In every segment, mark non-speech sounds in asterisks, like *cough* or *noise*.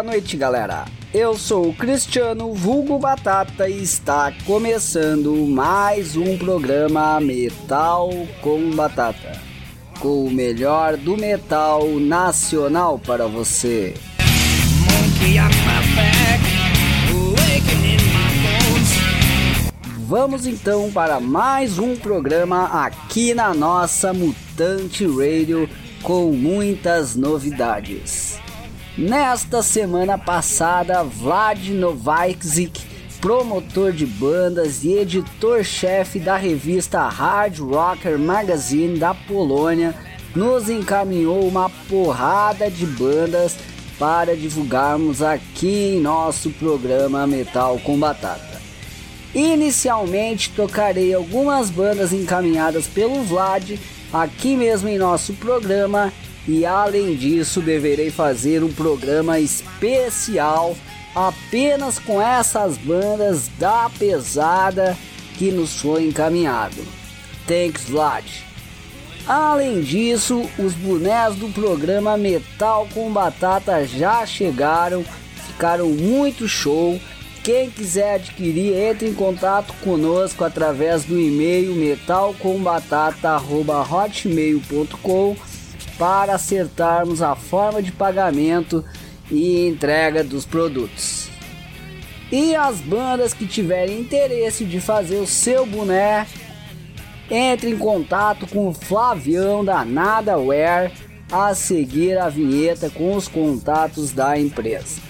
Boa noite, galera. Eu sou o Cristiano Vulgo Batata e está começando mais um programa Metal com Batata, com o melhor do metal nacional para você. Vamos então para mais um programa aqui na nossa Mutante Radio com muitas novidades. Nesta semana passada, Vlad Novaksic, promotor de bandas e editor-chefe da revista Hard Rocker Magazine da Polônia, nos encaminhou uma porrada de bandas para divulgarmos aqui em nosso programa Metal com Batata. Inicialmente tocarei algumas bandas encaminhadas pelo Vlad aqui mesmo em nosso programa e além disso deverei fazer um programa especial apenas com essas bandas da pesada que nos foi encaminhado. Thanks Vlad. Além disso, os bonés do programa Metal com Batata já chegaram, ficaram muito show quem quiser adquirir, entre em contato conosco através do e-mail metalcombatata.hotmail.com para acertarmos a forma de pagamento e entrega dos produtos. E as bandas que tiverem interesse de fazer o seu boné, entre em contato com o Flavião da Nadaware a seguir a vinheta com os contatos da empresa.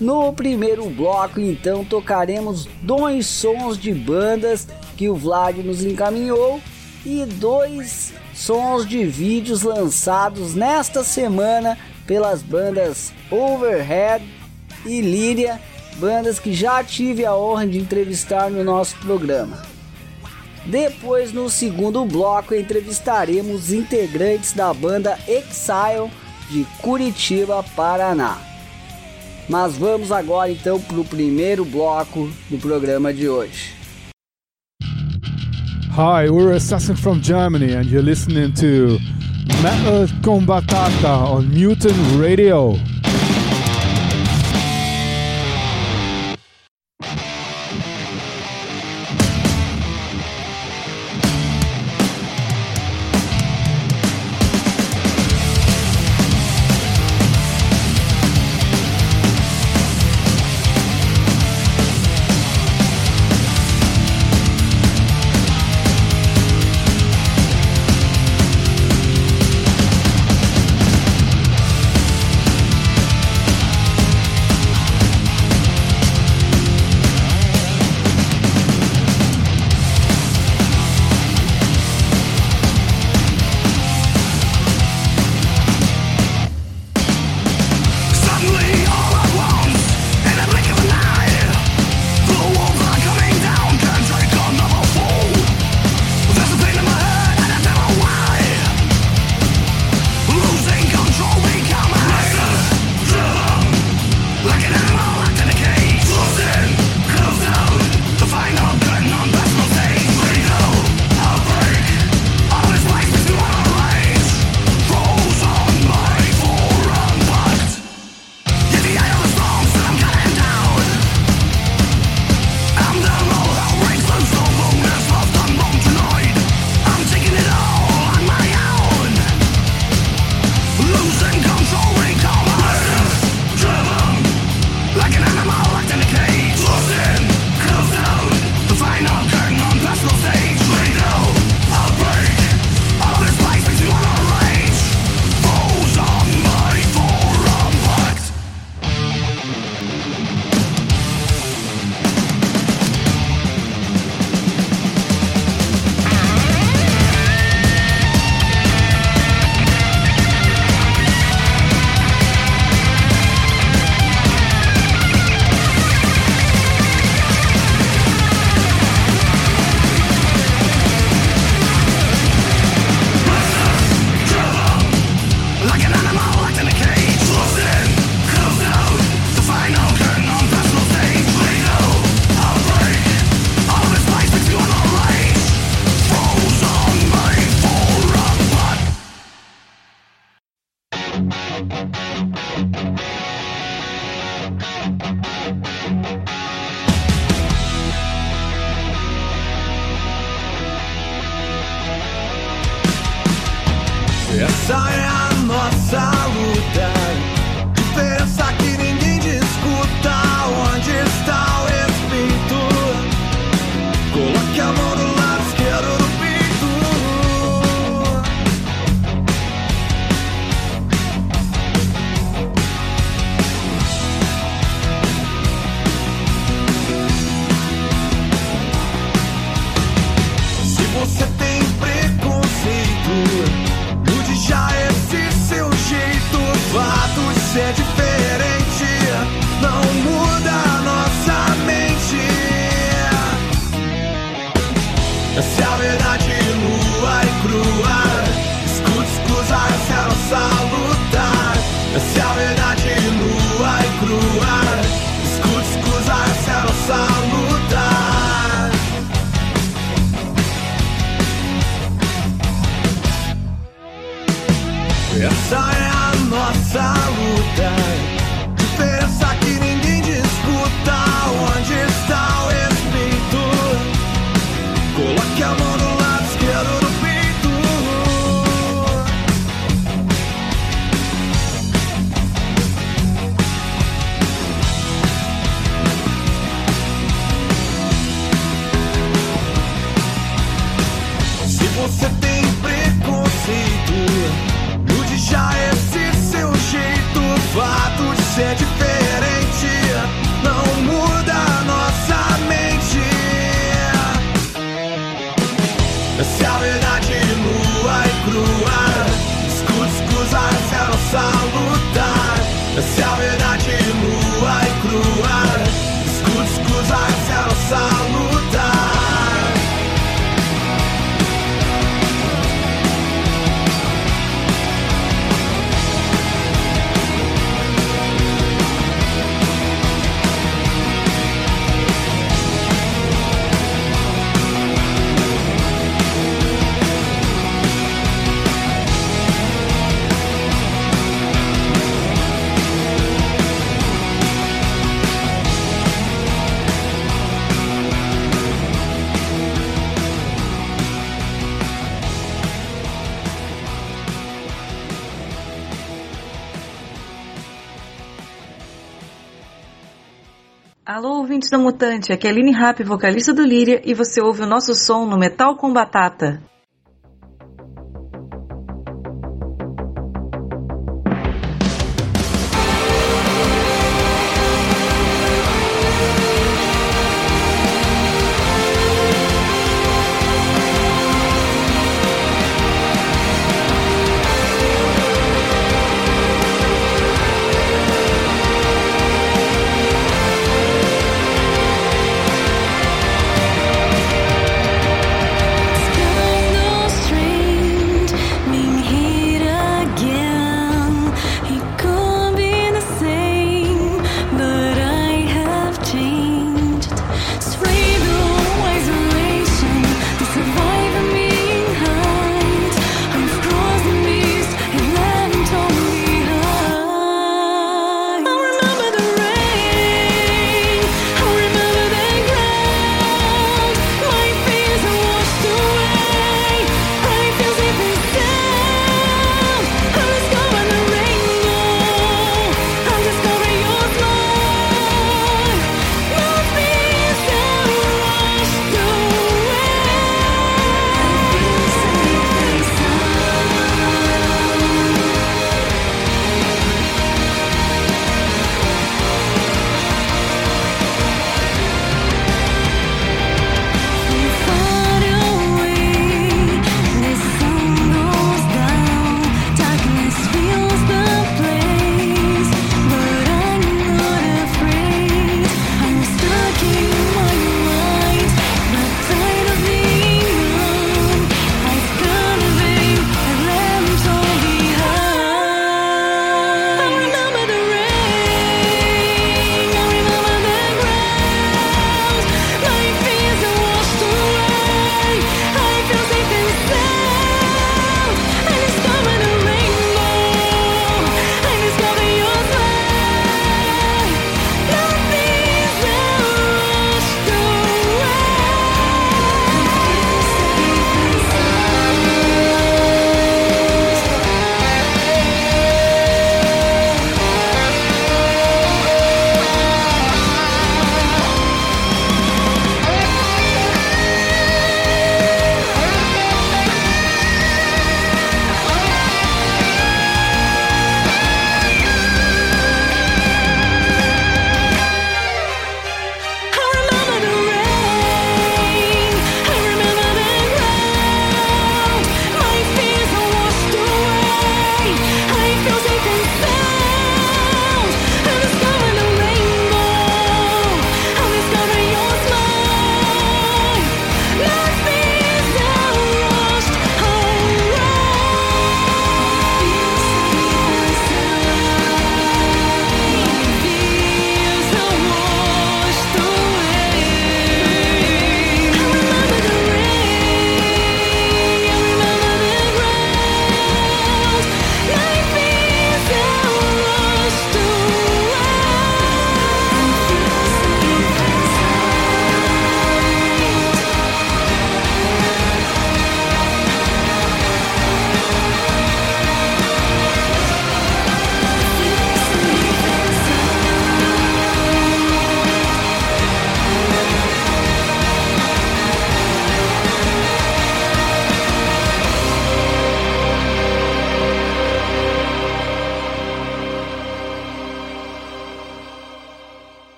No primeiro bloco, então, tocaremos dois sons de bandas que o Vlad nos encaminhou e dois sons de vídeos lançados nesta semana pelas bandas Overhead e Líria, bandas que já tive a honra de entrevistar no nosso programa. Depois, no segundo bloco, entrevistaremos os integrantes da banda Exile de Curitiba, Paraná. Mas vamos agora então para o primeiro bloco do programa de hoje. Hi, we're Assassin from Germany, and you're listening to Metal Combatata on Mutant Radio. cały na ciebie you. Ouvintes Mutante, aqui é Kellin Rap, vocalista do Líria, e você ouve o nosso som no Metal com Batata.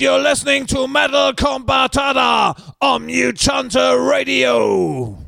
You're listening to Metal Combatada on Mutanta Radio.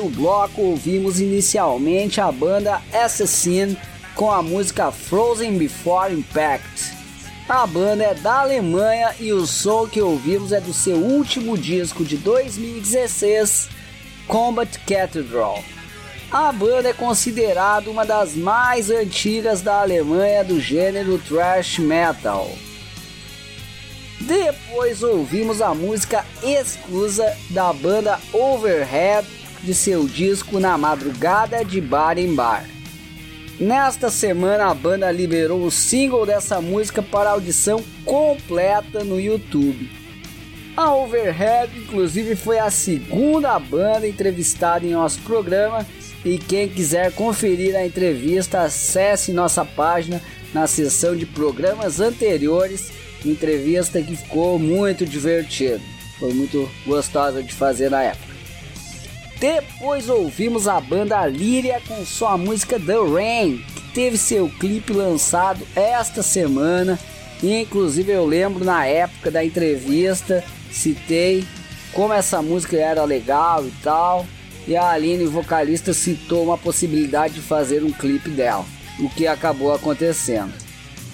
Primeiro bloco, ouvimos inicialmente a banda Assassin com a música Frozen Before Impact. A banda é da Alemanha e o som que ouvimos é do seu último disco de 2016, Combat Cathedral. A banda é considerada uma das mais antigas da Alemanha do gênero thrash metal. Depois ouvimos a música exclusa da banda Overhead de seu disco Na Madrugada de Bar em Bar. Nesta semana a banda liberou o single dessa música para audição completa no YouTube. A Overhead, inclusive, foi a segunda banda entrevistada em nosso programa. E quem quiser conferir a entrevista, acesse nossa página na seção de programas anteriores entrevista que ficou muito divertido. Foi muito gostosa de fazer na época. Depois ouvimos a banda Líria com sua música The Rain, que teve seu clipe lançado esta semana. Inclusive eu lembro na época da entrevista, citei como essa música era legal e tal. E a Aline, vocalista, citou uma possibilidade de fazer um clipe dela, o que acabou acontecendo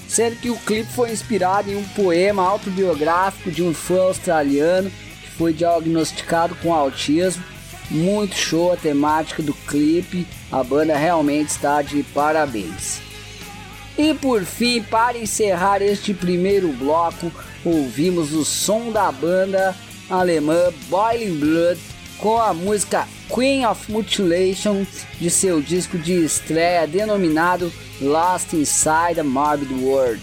sendo que o clipe foi inspirado em um poema autobiográfico de um fã australiano que foi diagnosticado com autismo muito show a temática do clipe, a banda realmente está de parabéns. E por fim, para encerrar este primeiro bloco, ouvimos o som da banda alemã Boiling Blood com a música Queen of Mutilation de seu disco de estreia denominado Lost Inside a Morbid World.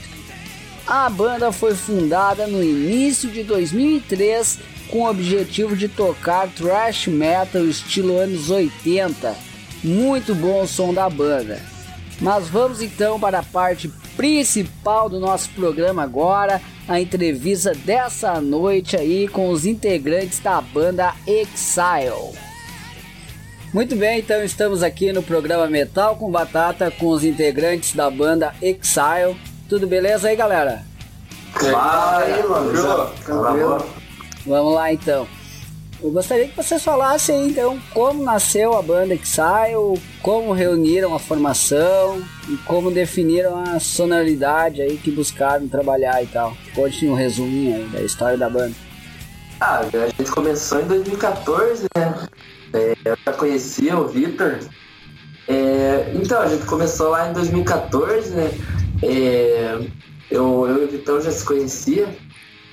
A banda foi fundada no início de 2003 com o objetivo de tocar thrash metal estilo anos 80. Muito bom o som da banda. Mas vamos então para a parte principal do nosso programa agora, a entrevista dessa noite aí com os integrantes da banda Exile. Muito bem, então estamos aqui no programa Metal com Batata com os integrantes da banda Exile. Tudo beleza aí, galera? Fala aí, mano. Vamos lá então. Eu gostaria que vocês falassem então como nasceu a banda Exile, como reuniram a formação e como definiram a sonoridade aí que buscaram trabalhar e tal. Conte um resuminho aí da história da banda. Ah, a gente começou em 2014, né? É, eu já conhecia o Victor. É, então, a gente começou lá em 2014, né? É, eu, eu e o Vitor já se conhecia.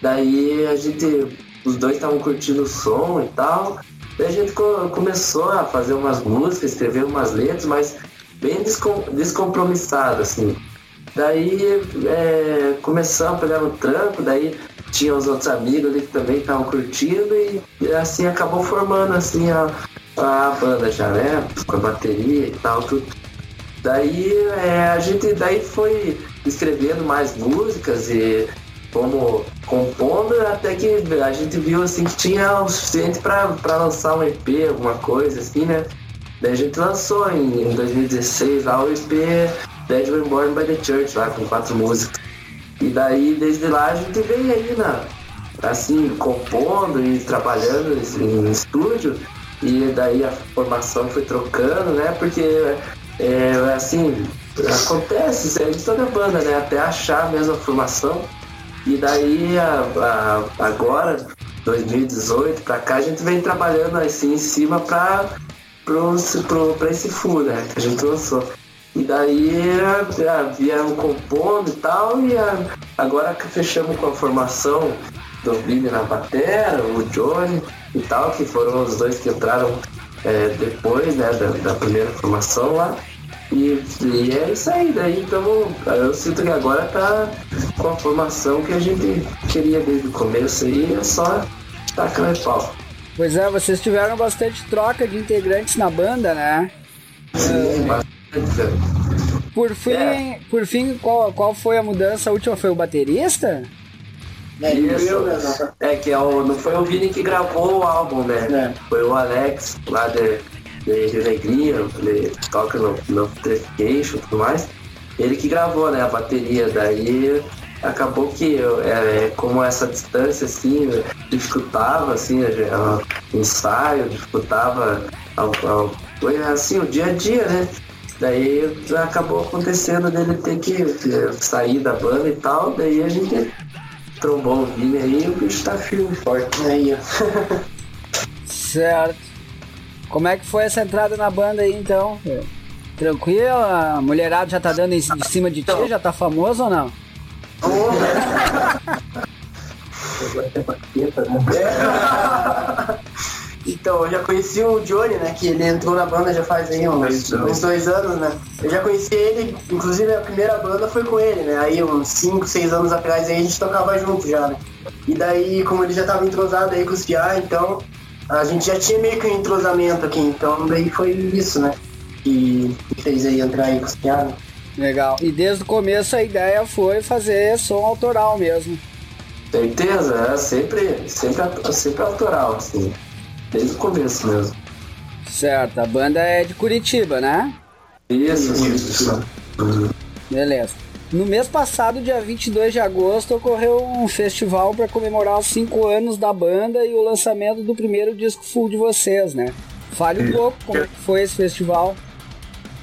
Daí a gente os dois estavam curtindo o som e tal. Daí a gente co começou a fazer umas músicas, escrever umas letras, mas bem descom descompromissado, assim. Daí é, começamos a pegar no trampo, daí tinha os outros amigos ali que também estavam curtindo e assim acabou formando assim a, a banda já, né? Com a bateria e tal, tudo. Daí é, a gente daí foi escrevendo mais músicas e como compondo até que a gente viu assim que tinha o suficiente para lançar um EP, alguma coisa assim, né? Daí a gente lançou em, em 2016 lá o EP Dead Born by the Church, lá com quatro músicas. E daí desde lá a gente veio aí na, assim, compondo e trabalhando em estúdio. E daí a formação foi trocando, né? Porque é, assim, acontece isso aí de toda banda, né? Até achar a mesma formação. E daí, a, a, agora, 2018 para cá, a gente vem trabalhando assim em cima para para esse full, né? Que a gente lançou. E daí vieram compondo e tal, e a, agora que fechamos com a formação do Billy na batera, o Johnny e tal, que foram os dois que entraram é, depois né, da, da primeira formação lá. E, e é isso aí, daí então eu sinto que agora tá com a formação que a gente queria desde o começo aí, é só tacar e pau. Pois é, vocês tiveram bastante troca de integrantes na banda, né? Sim, bastante. Por fim, É. por fim qual, qual foi a mudança? A última foi o baterista? Isso. É que é o, não foi o Vini que gravou o álbum, né? Foi o Alex lá de, de ele toca no, no Traffication e tudo mais. Ele que gravou, né, a bateria. Daí acabou que eu, é, como essa distância assim, dificultava assim, o ensaio, dificultava ao, ao- assim, o dia a dia, né? Daí acabou acontecendo dele ter que sair da banda e tal, daí a gente trombou o Vini aí e o bicho tá firme, forte aí, ó. *laughs* Certo. Como é que foi essa entrada na banda aí então? Tranquilo? A mulherada já tá dando em em cima de ti? Já tá famoso ou não? *laughs* Então, eu já conheci o Johnny, né? Que ele entrou na banda já faz aí uns, uns dois anos, né? Eu já conheci ele, inclusive a primeira banda foi com ele, né? Aí uns 5, 6 anos atrás aí a gente tocava junto já, né? E daí, como ele já tava entrosado aí com os Piá, então a gente já tinha meio que um entrosamento aqui, então daí foi isso, né? Que fez aí entrar aí com os né? Legal. E desde o começo a ideia foi fazer som autoral mesmo. Certeza, é sempre, sempre, sempre autoral, assim. Desde o começo mesmo. Certo, a banda é de Curitiba, né? Isso, isso. Beleza. No mês passado, dia 22 de agosto, ocorreu um festival para comemorar os 5 anos da banda e o lançamento do primeiro disco full de vocês, né? Fale um pouco como é que foi esse festival.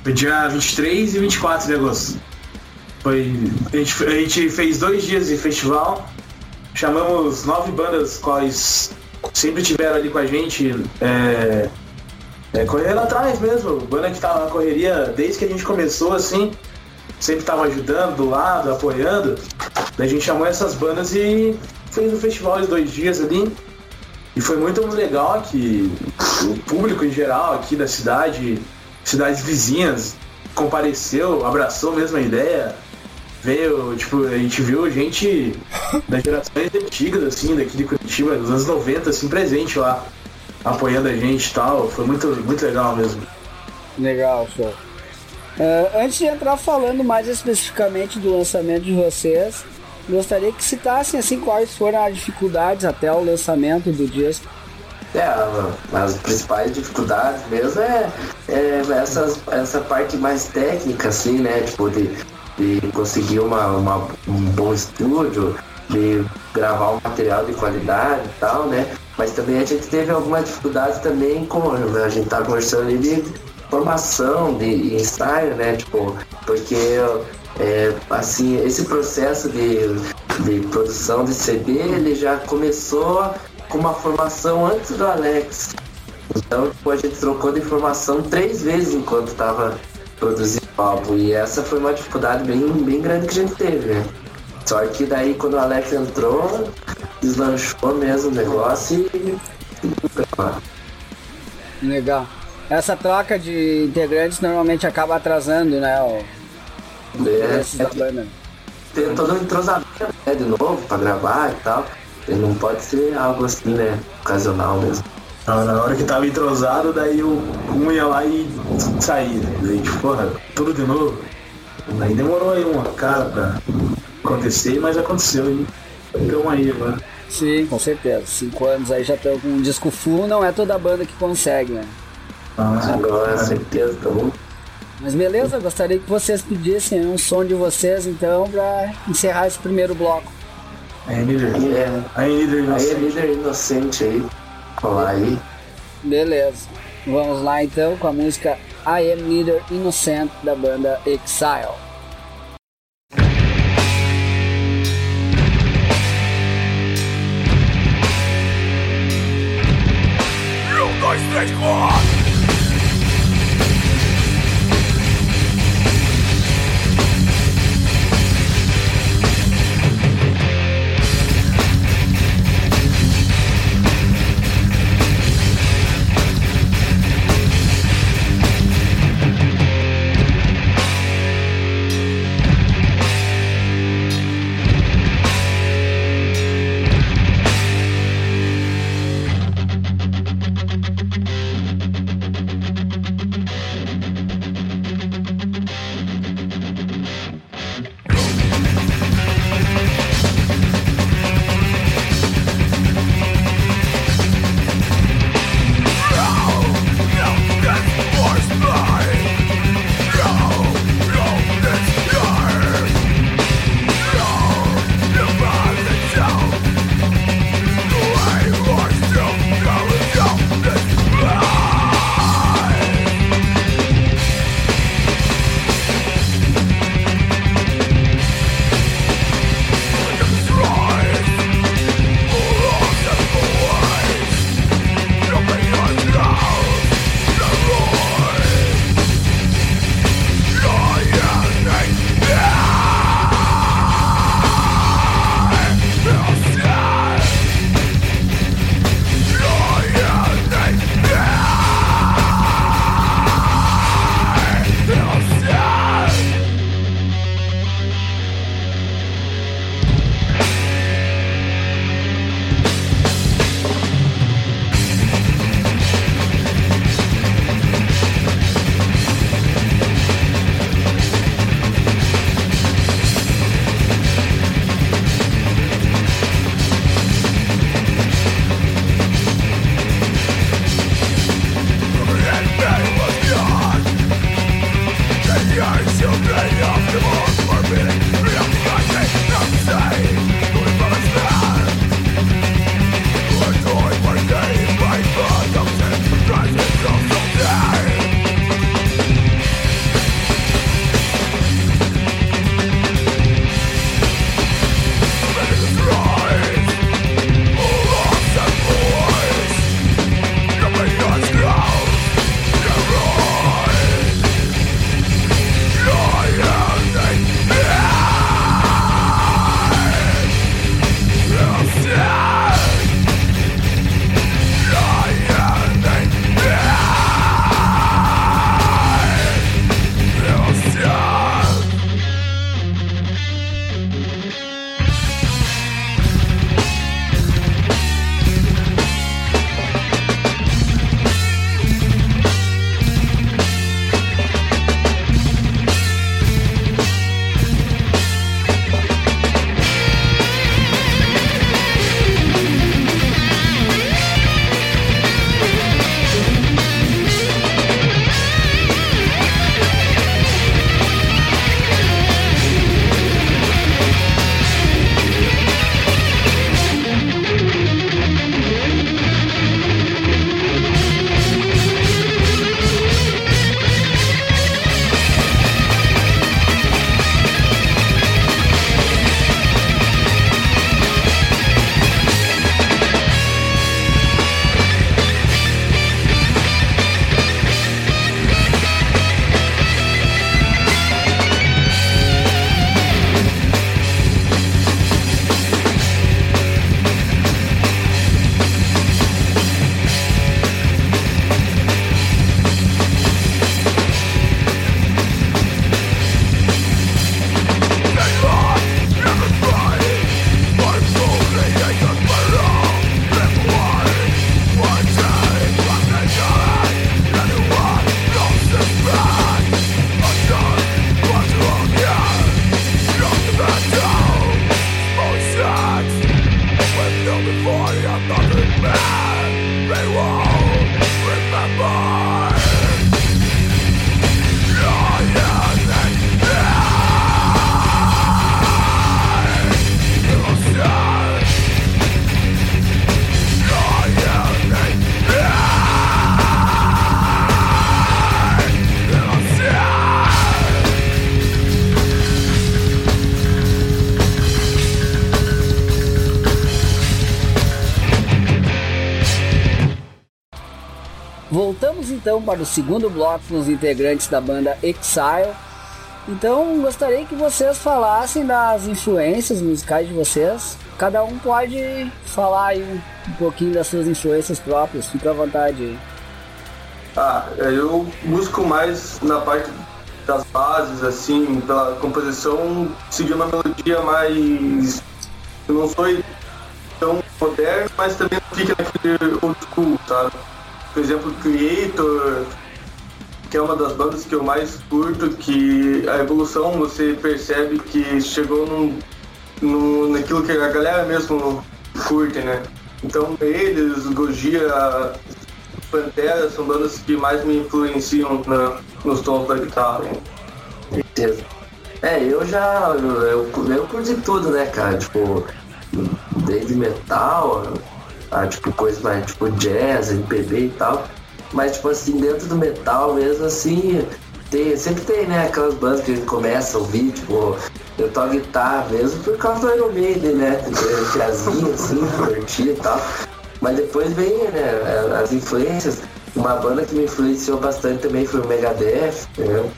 Foi dia 23 e 24 de agosto. Foi, a, gente, a gente fez dois dias de festival. Chamamos nove bandas, quais sempre tiveram ali com a gente é, É, correndo atrás mesmo. Banda que tava na correria desde que a gente começou, assim, sempre tava ajudando do lado, apoiando. A gente chamou essas bandas e fez um festival de dois dias ali. E foi muito legal que o público em geral aqui da cidade, cidades vizinhas, compareceu, abraçou mesmo a ideia. Veio, tipo, a gente viu gente das gerações antigas, assim, daqui de Curitiba, dos anos 90, assim, presente lá, apoiando a gente e tal. Foi muito, muito legal mesmo. Legal, show. Uh, antes de entrar falando mais especificamente do lançamento de vocês, gostaria que citassem assim quais foram as dificuldades até o lançamento do disco. É, as principais dificuldades mesmo é, é essa parte mais técnica, assim, né? Tipo, de, de conseguir uma, uma, um bom estúdio, de gravar um material de qualidade e tal, né? Mas também a gente teve algumas dificuldades também com, a gente tá conversando ali de formação, de ensaio, né? Tipo, porque é, assim, esse processo de, de produção de CD, ele já começou com uma formação antes do Alex. Então, tipo, a gente trocou de informação três vezes enquanto estava produzindo o álbum. E essa foi uma dificuldade bem, bem grande que a gente teve, né? Só que daí quando o Alex entrou, deslanchou mesmo o negócio e. Legal. Essa troca de integrantes normalmente acaba atrasando, né? O... É, é, tem todo um entrosamento né, de novo pra gravar e tal. E não pode ser algo assim, né? Ocasional mesmo. Na hora que tava entrosado, daí o um ia lá e saía. Daí, tipo, porra, tudo de novo. Aí demorou aí uma cara pra acontecer, mas aconteceu e então aí agora. Sim, com certeza. Cinco anos aí já estão com um disco full, não é toda banda que consegue, né? Ah, agora agora tá bom Mas beleza, gostaria que vocês pedissem é um som de vocês então para encerrar esse primeiro bloco. Aí, líder, é, aí, líder, inocente. aí, líder inocente aí. Olá aí. Beleza. Vamos lá então com a música I Am Leader Innocent da banda Exile. Um, dois, três, quatro! Então para o segundo bloco com os integrantes da banda Exile. Então gostaria que vocês falassem das influências musicais de vocês. Cada um pode falar aí um, pouquinho das suas influências próprias, fica à vontade aí. Ah, eu busco mais na parte das bases, assim, pela composição, seguir uma melodia mais. Eu não sou tão moderno, mas também não fica naquele old school, sabe? Por exemplo, Creator, que é uma das bandas que eu mais curto, que a evolução você percebe que chegou num, num, naquilo que a galera mesmo curte, né? Então eles, Gojira, Pantera são bandas que mais me influenciam na, nos tons da guitarra. Certeza. É, eu já. Eu, eu, eu curti tudo, né, cara? Tipo, desde metal, a, tipo, coisa mais tipo jazz, MPB e tal. Mas tipo assim, dentro do metal mesmo assim, tem, sempre tem, né, aquelas bandas que a gente começa a ouvir, tipo, eu toco guitarra mesmo por causa do Iron Maiden, né? Tiazinha, assim, curtir e tal. Mas depois vem, né, as influências. Uma banda que me influenciou bastante também foi o Megadeth, entendeu?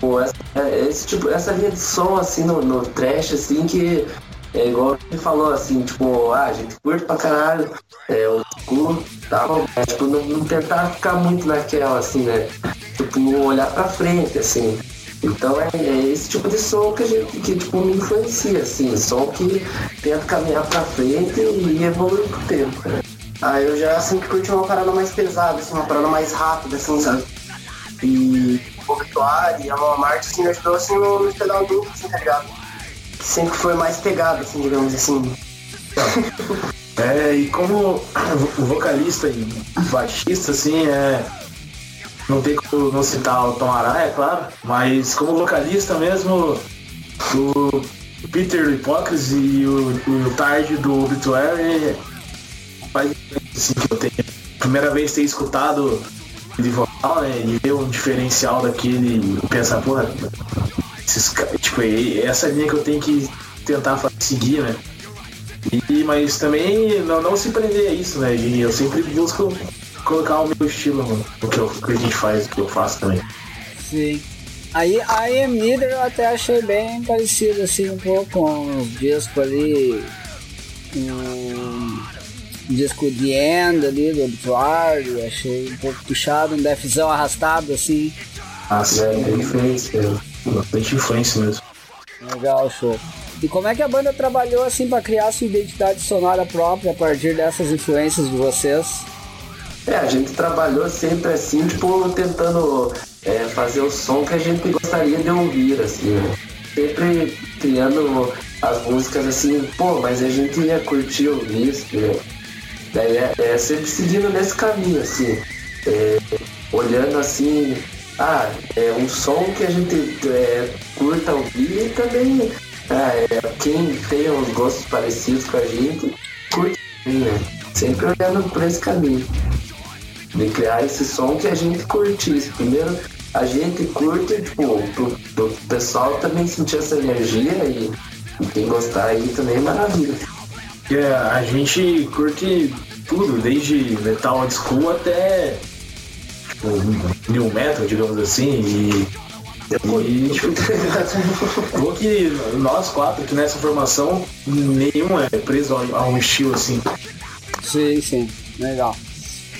Pô, essa, esse, tipo, essa linha de som assim no, no trash assim que é igual ele falou assim, tipo, ah, a gente curte pra caralho, é o cu, tal, mas tipo, não, não tentar ficar muito naquela assim, né? Tipo, olhar pra frente, assim. Então é, é, esse tipo de som que a gente que tipo me influencia, assim, som que tenta caminhar pra frente e evoluir com o tempo. Né? Ah, eu já sempre curti uma parada mais pesada, assim, uma parada mais rápida, assim, sabe? E o Obituário, a Mama Marte, assim, me ajudou assim no, no pedal duplo, assim, tá ligado? Sempre foi mais pegado, assim, digamos assim. É, e como vocalista e baixista, assim, é. Não tem como não citar o Tom Araya, é claro, mas como vocalista mesmo, o Peter Hipócrise e o, o Tard do Obituary faz assim que eu tenho. Primeira vez ter escutado de vocal, né? E ver um diferencial daquele e pensar, porra, esses, tipo, essa linha que eu tenho que tentar seguir, né? E, mas também não, não se prender a isso, né? E eu sempre busco colocar o meu estilo no que, eu, que a gente faz, o que eu faço também. Sim. Aí a I Am Leader eu até achei bem parecido assim um pouco com os discos ali. Um disco The End ali do Obituário, achei um pouco puxado, um defzão arrastado assim. Ah, é bem influência, bastante influência mesmo. Legal, show. E como é que a banda trabalhou assim para criar sua identidade sonora própria a partir dessas influências de vocês? É, a gente trabalhou sempre assim, tipo, tentando é, fazer o som que a gente gostaria de ouvir, assim, né? Sempre criando as músicas assim, pô, mas a gente ia curtir ouvir isso, né? Daí é, é, sempre seguindo nesse caminho, assim, é, olhando assim, ah, é um som que a gente é, curta ouvir e também ah, é, quem tem uns gostos parecidos com a gente curte, né? Sempre olhando por esse caminho de criar esse som que a gente curtisse. Primeiro, a gente curte, tipo, pro, pro pessoal também sentir essa energia e, e quem gostar aí também é maravilha. É, a gente curte tudo, desde metal old school até tipo, new metal, digamos assim, e. E, tipo, *laughs* Falou que nós quatro que nessa formação, nenhum é preso a um estilo assim. Sim, sim, legal.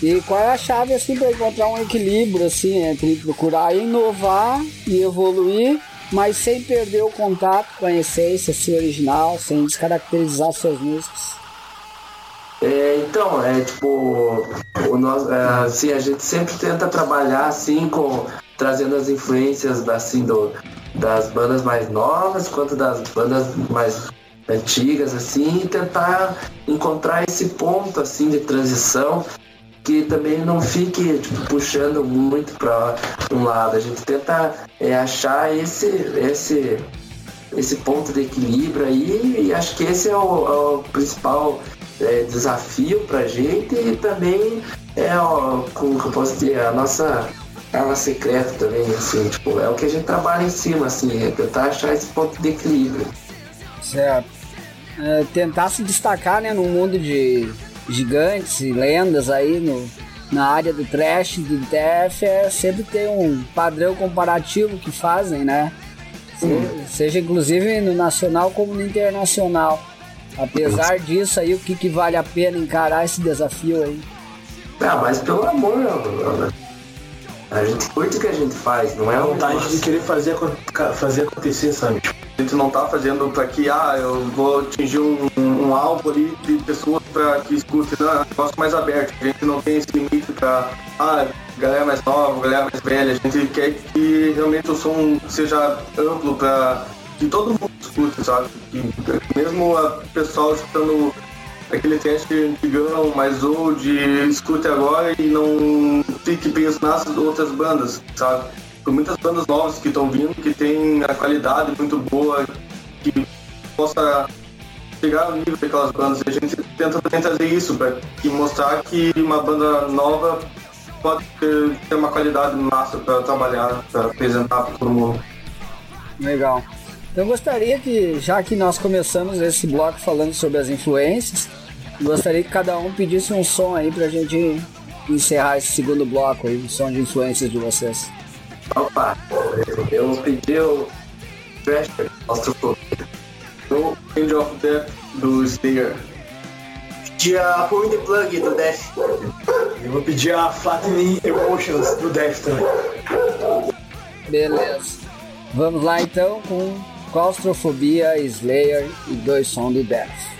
E qual é a chave assim para encontrar um equilíbrio assim entre procurar inovar e evoluir, mas sem perder o contato com a essência assim, original, sem descaracterizar suas músicas? É, então, é tipo, o nosso, é, assim, a gente sempre tenta trabalhar assim com trazendo as influências assim do, das bandas mais novas quanto das bandas mais antigas, assim, e tentar encontrar esse ponto, assim, de transição que também não fique tipo, puxando muito para um lado. A gente tenta é, achar esse, esse, esse ponto de equilíbrio aí e acho que esse é o, é o principal é, desafio para a gente e também é o, como que eu posso dizer, a nossa arma secreta também, assim, tipo, é o que a gente trabalha em cima, assim, é tentar achar esse ponto de equilíbrio. Certo. É, tentar se destacar, né, num mundo de gigantes e lendas aí no, na área do trash, do death, é sempre ter um padrão comparativo que fazem, né? Seja, seja inclusive no nacional como no internacional. Apesar disso aí, o que, que vale a pena encarar esse desafio aí? Ah, mas pelo amor, mano. A gente curte o que a gente faz, não é a vontade de querer fazer, fazer acontecer, sabe? Tipo, A gente não tá fazendo pra que, ah, eu vou atingir um, um alvo ali de pessoas pra que escutem, não, é um negócio mais aberto. A gente não tem esse limite pra, ah, galera mais nova, galera mais velha. A gente quer que realmente o som seja amplo pra que todo mundo escute, sabe? Que mesmo a pessoal escutando aquele teste antigão, mais old, escute agora e não fique preso nas outras bandas, sabe? Tem muitas bandas novas que estão vindo, que tem a qualidade muito boa, que possa chegar ao nível daquelas bandas. E a gente tenta também trazer isso, para mostrar que uma banda nova pode ter uma qualidade massa para trabalhar, para apresentar para todo mundo. Legal. Eu gostaria que, já que nós começamos esse bloco falando sobre as influências, gostaria que cada um pedisse um som aí pra gente encerrar esse segundo bloco aí, um som de influências de vocês. Opa, eu pedi o Thrasher, Claustrofobia. No End of Death do Slayer. De a Pull the Plug do Death. eu vou pedir a Flattening Emotions do Death também. Beleza. Vamos lá então com Claustrofobia, Slayer e dois sons do Death.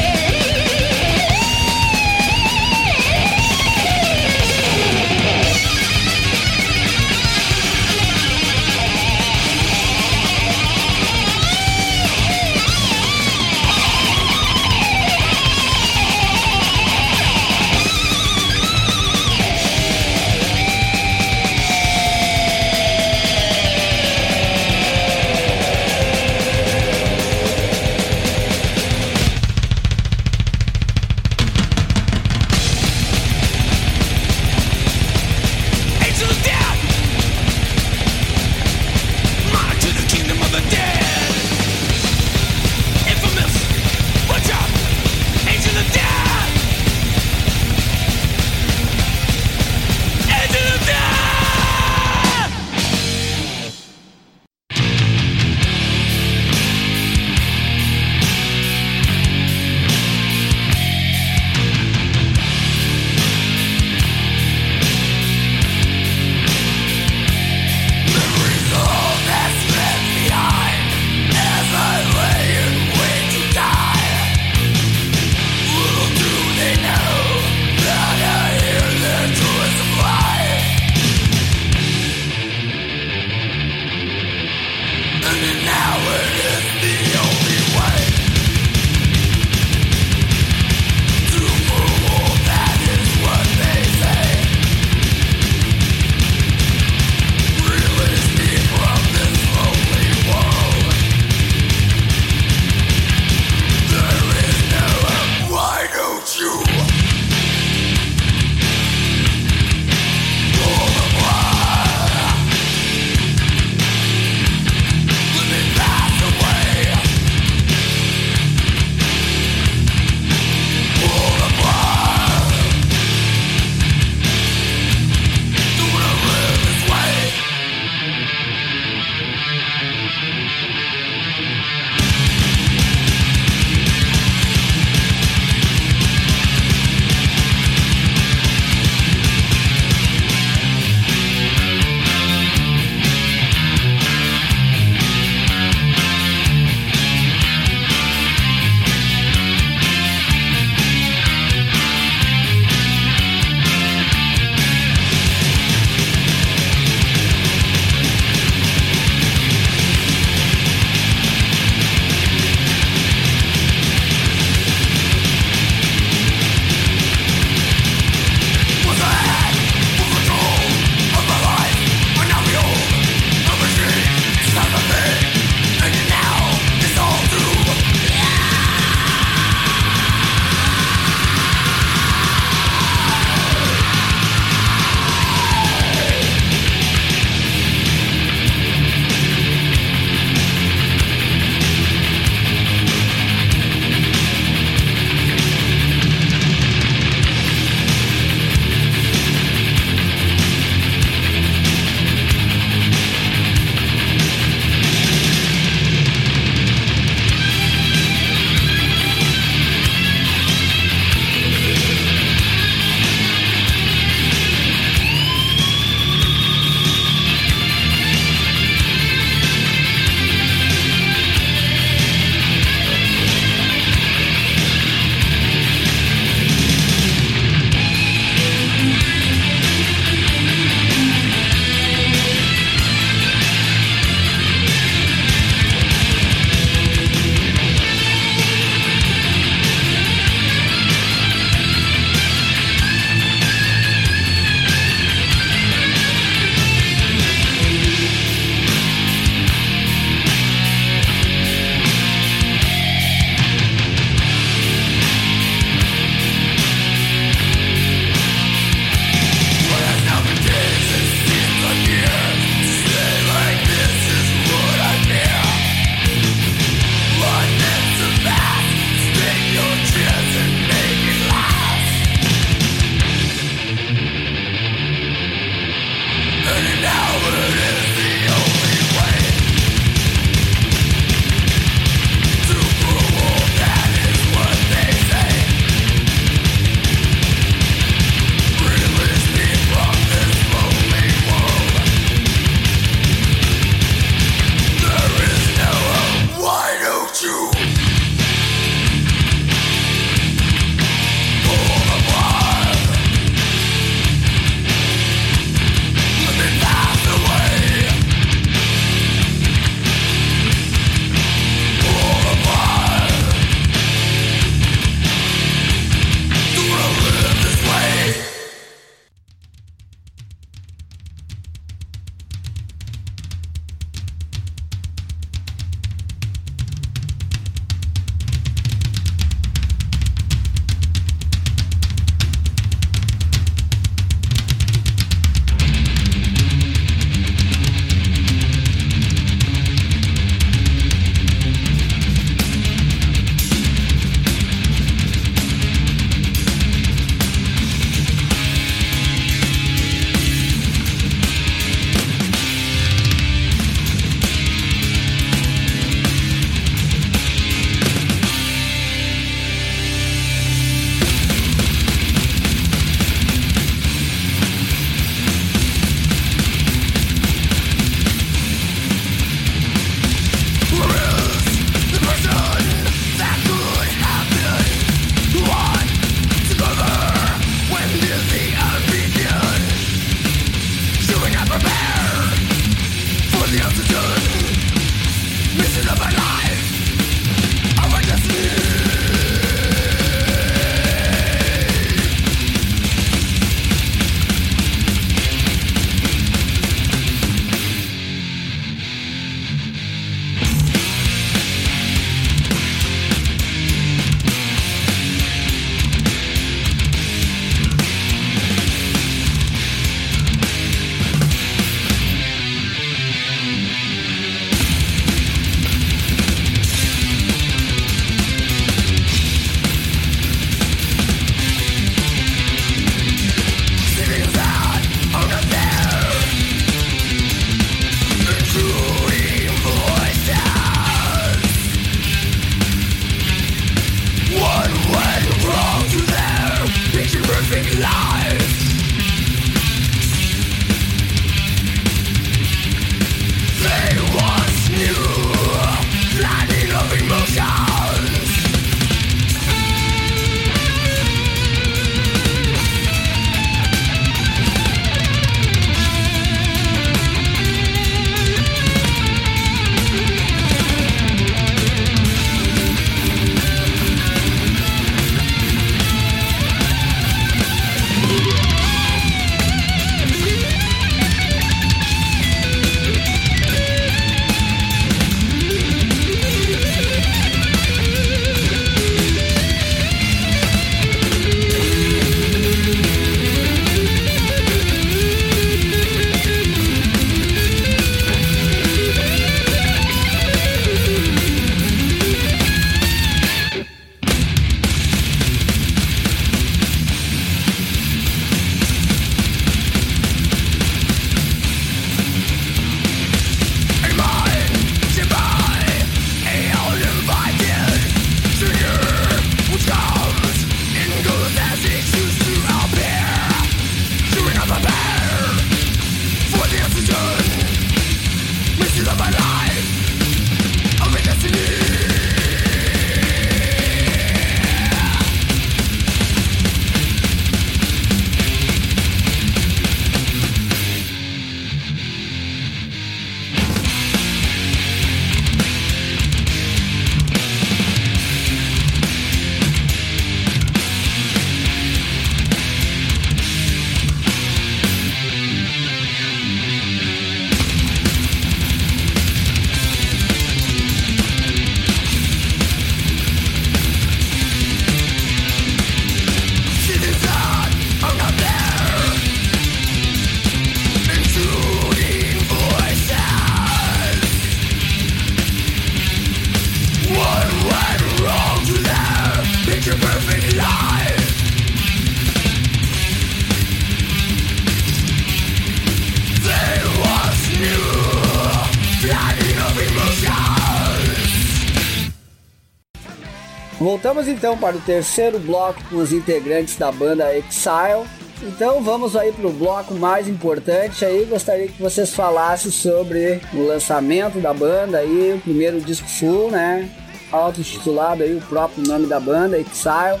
Voltamos então para o terceiro bloco com os integrantes da banda Exile. Então vamos aí para o bloco mais importante aí. Gostaria que vocês falassem sobre o lançamento da banda aí, o primeiro disco full, né? Auto-intitulado aí, o próprio nome da banda, Exile.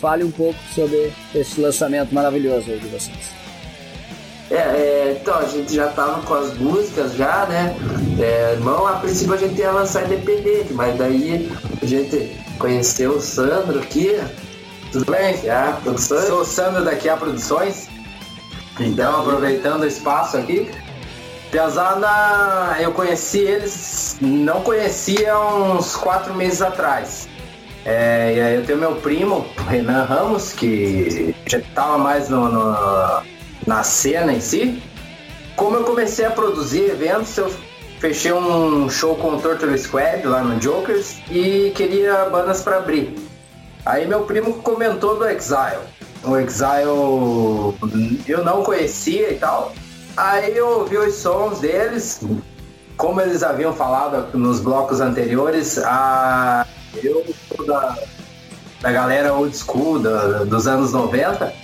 Fale um pouco sobre esse lançamento maravilhoso aí de vocês. É, é, então, a gente já tava com as músicas já, né? É, irmão, a princípio a gente ia lançar independente, mas daí a gente conheceu o Sandro aqui. Tudo bem? Já, produções? Sou o Sandro daqui a Produções. Então, aproveitando o espaço aqui. Piazada, eu conheci eles, não conhecia uns quatro meses atrás. É, e aí eu tenho meu primo, Renan Ramos, que já estava mais no, no, na cena em si. Como eu comecei a produzir eventos, eu fechei um show com o Torture Squad lá no Jokers e queria bandas para abrir. Aí meu primo comentou do Exile. O Exile eu não conhecia e tal. Aí eu ouvi os sons deles, como eles haviam falado nos blocos anteriores, a eu da, da galera old school da, dos anos 90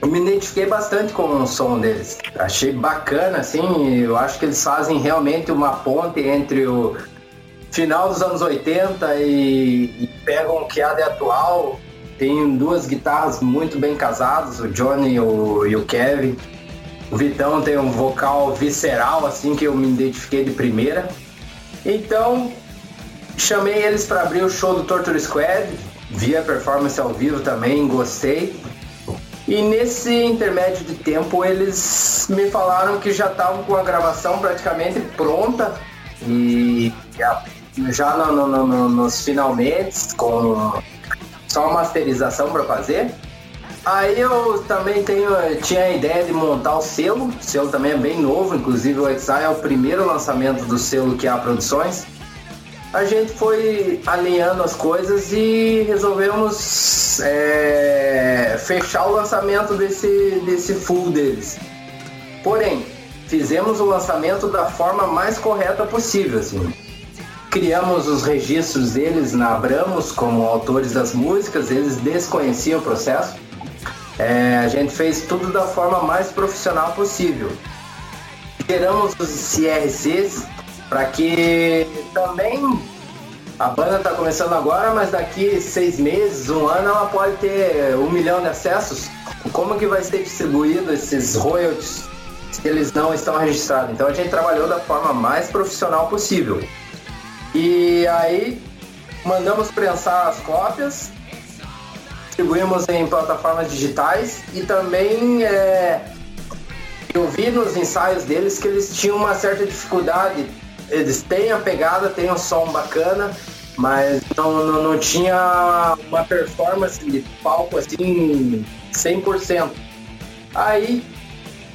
eu me identifiquei bastante com o som deles. Achei bacana, assim, eu acho que eles fazem realmente uma ponte entre o final dos anos 80 e, e pegam o que há de atual. Tem duas guitarras muito bem casadas, o Johnny e o, e o Kevin. O Vitão tem um vocal visceral, assim, que eu me identifiquei de primeira. Então, chamei eles para abrir o show do Torture Squad. Vi a performance ao vivo também, gostei. E nesse intermédio de tempo eles me falaram que já estavam com a gravação praticamente pronta e já, no, no, no, nos finalmente com só masterização para fazer. Aí eu também tenho, tinha a ideia de montar o selo, o selo também é bem novo, inclusive o Exile é o primeiro lançamento do selo que há produções a gente foi alinhando as coisas e resolvemos é, fechar o lançamento desse, desse full deles. Porém, fizemos o lançamento da forma mais correta possível. Assim. Criamos os registros deles na Abramos como autores das músicas, eles desconheciam o processo. É, a gente fez tudo da forma mais profissional possível. Geramos os CRCs para que também a banda está começando agora, mas daqui seis meses, um ano, ela pode ter um milhão de acessos. Como que vai ser distribuído esses royalties se eles não estão registrados? Então a gente trabalhou da forma mais profissional possível. E aí mandamos prensar as cópias, distribuímos em plataformas digitais e também é, eu vi nos ensaios deles que eles tinham uma certa dificuldade eles têm a pegada, têm um som bacana, mas não, não, não tinha uma performance de palco assim 100%. Aí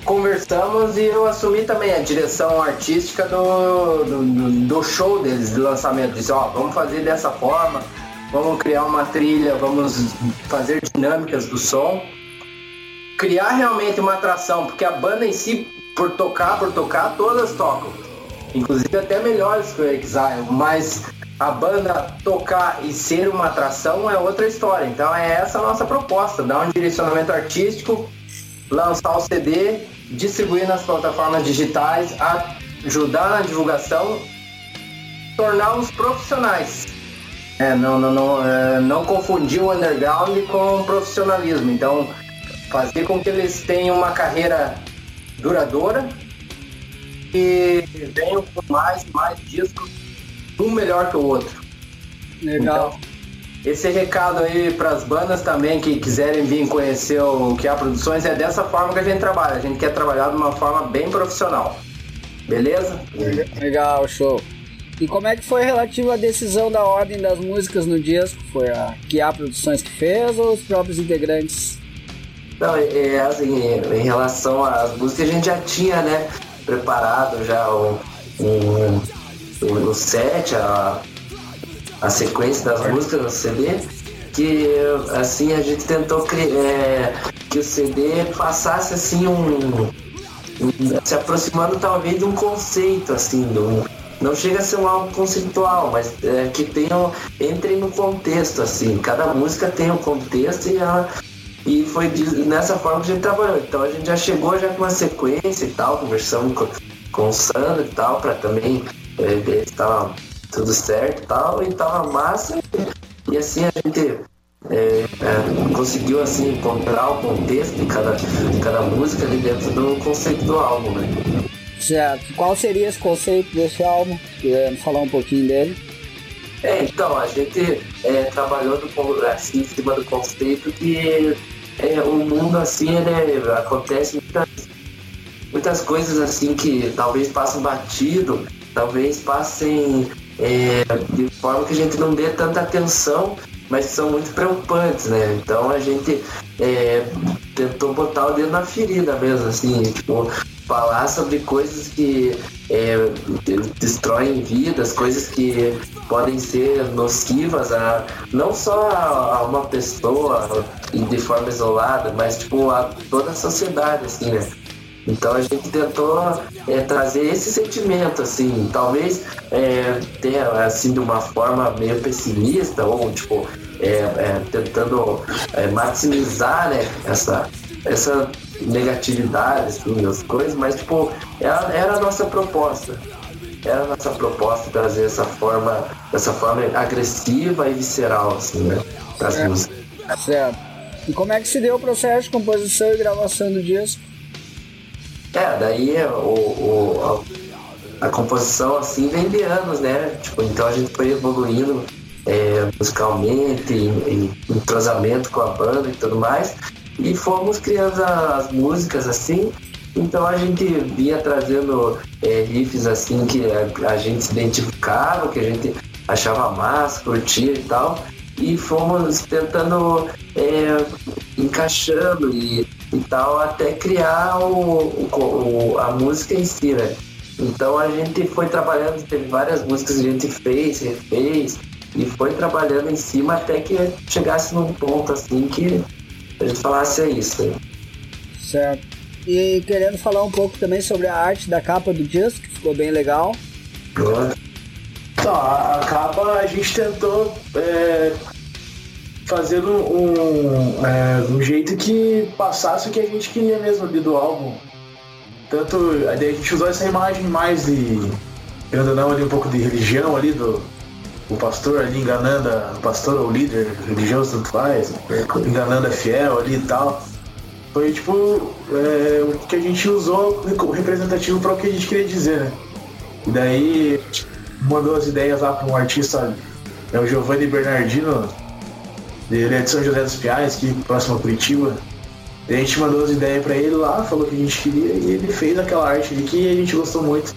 conversamos e eu assumi também a direção artística do, do, do show deles, de lançamento. Disse, ó, vamos fazer dessa forma, vamos criar uma trilha, vamos fazer dinâmicas do som. Criar realmente uma atração, porque a banda em si, por tocar, por tocar, todas tocam inclusive até melhores que o Exile, mas a banda tocar e ser uma atração é outra história. Então é essa a nossa proposta, dar um direcionamento artístico, lançar o CD, distribuir nas plataformas digitais, ajudar na divulgação, torná-los profissionais. É, não, não, não, é, não confundir o underground com o profissionalismo. Então, fazer com que eles tenham uma carreira duradoura e venham com mais mais discos, um melhor que o outro. Legal. Então, esse recado aí para as bandas também que quiserem vir conhecer o que há produções é dessa forma que a gente trabalha. A gente quer trabalhar de uma forma bem profissional. Beleza? Legal, show. E como é que foi relativa à decisão da ordem das músicas no disco? Foi a que há produções que fez ou os próprios integrantes? Não, é, assim, em relação às músicas a gente já tinha, né? Preparado já o, o, o, set, a, a sequência das músicas do CD, que assim a gente tentou é, que o CD passasse assim um, se aproximando talvez de um conceito assim do não chega a ser um álbum conceitual, mas é, que tenham, entrem no contexto, assim. Cada música tem um contexto e ela. E foi nessa forma que a gente trabalhou. Então a gente já chegou já com uma sequência e tal, conversando com, com o Sandro e tal, para também é, ver se tava tudo certo e tal, e tava massa. E, e assim a gente é, é, conseguiu assim encontrar o contexto de cada, de cada música ali dentro do conceito do álbum, né? Certo. Qual seria esse conceito desse álbum? Queria falar um pouquinho dele. É, então, a gente é, trabalhou do, assim, em cima do conceito que é, o mundo assim, ele, acontece muitas, muitas coisas assim que talvez passem batido, talvez passem é, de forma que a gente não dê tanta atenção, mas são muito preocupantes, né? Então a gente é, tentou botar o dedo na ferida mesmo, assim, tipo, falar sobre coisas que é, destroem vidas, coisas que podem ser nocivas a não só a, uma pessoa de forma isolada, mas tipo a toda a sociedade, assim, né? Então a gente tentou é, trazer esse sentimento, assim, talvez é, tenha assim de uma forma meio pessimista ou tipo é, é tentando é, maximizar né, essa, essa negatividade, assim, as coisas, mas tipo, era, era a nossa proposta. Era a nossa proposta trazer essa forma, essa forma agressiva e visceral, assim, né? Das certo. músicas. Certo. E como é que se deu o processo de composição e gravação do disco? É, daí o, o a, a, composição assim vem de anos, né? Tipo, então a gente foi evoluindo é, musicalmente, em, em entrosamento com a banda e tudo mais e fomos criando as músicas assim. Então a gente vinha trazendo é, riffs assim que a, a, gente se identificava, que a gente achava massa, curtia e tal. E fomos tentando é, encaixando e, e tal até criar o, o, a música em si, né? Então a gente foi trabalhando, teve várias músicas que a gente fez, refez, e foi trabalhando em cima até que chegasse num ponto assim que a gente falasse é isso. Certo. E querendo falar um pouco também sobre a arte da capa do disco, que ficou bem legal. Então, a, a capa a gente tentou é, fazer um, um, é, um jeito que passasse o que a gente queria mesmo ali do álbum. Tanto, a gente usou essa imagem mais de, ainda não, ali um pouco de religião ali do, o pastor ali enganando a, o pastor ou líder religioso, tanto faz, enganando a fiel ali e tal. Foi tipo é, o que a gente usou representativo para o que a gente queria dizer, né? E daí mandou as ideias lá para um artista, é o Giovanni Bernardino, ele é de São José dos Piais, aqui próximo a Curitiba. E a gente mandou as ideias para ele lá, falou que a gente queria e ele fez aquela arte ali que a gente gostou muito.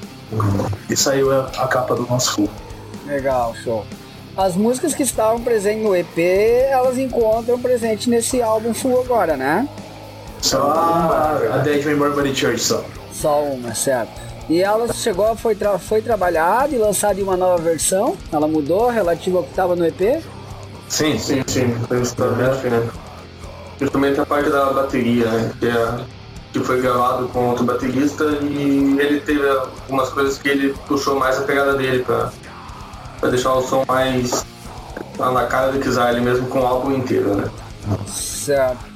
E saiu a, a capa do nosso full. Legal, show. As músicas que estavam presentes no EP, elas encontram presente nesse álbum full agora, né? Só a, a Dead Member Body Church só. Só uma, certo. E ela chegou, foi, tra foi trabalhada e lançada em uma nova versão. Ela mudou relativo ao que estava no EP? Sim, sim, sim. Justamente, né? Justamente a parte da bateria, né? Que, é, que foi gravado com outro baterista e ele teve algumas coisas que ele puxou mais a pegada dele pra, deixar o som mais na cara do Kizar, mesmo com o álbum inteiro, né? Certo.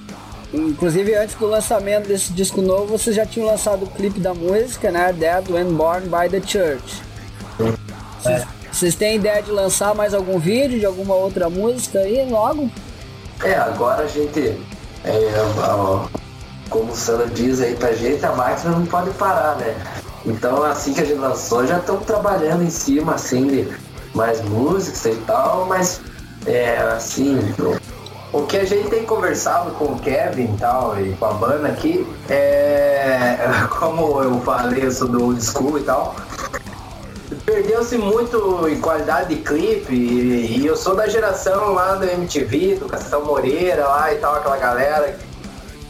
Inclusive, antes do lançamento desse disco novo, vocês já tinham lançado o clipe da música, né? Dead When Born by the Church. É. Vocês têm ideia de lançar mais algum vídeo de alguma outra música aí logo? É, agora a gente, é, como o Sandra diz aí pra gente, a máquina não pode parar, né? Então, assim que a gente lançou, já estamos trabalhando em cima, assim, de mais músicas e tal, mas é assim, o que a gente tem conversado com o Kevin e tal, e com a banda aqui, é *laughs* como eu falei, eu sou do old school e tal. Perdeu-se muito em qualidade de clipe e, e, eu sou da geração lá do MTV, do Castão Moreira lá e tal, aquela galera que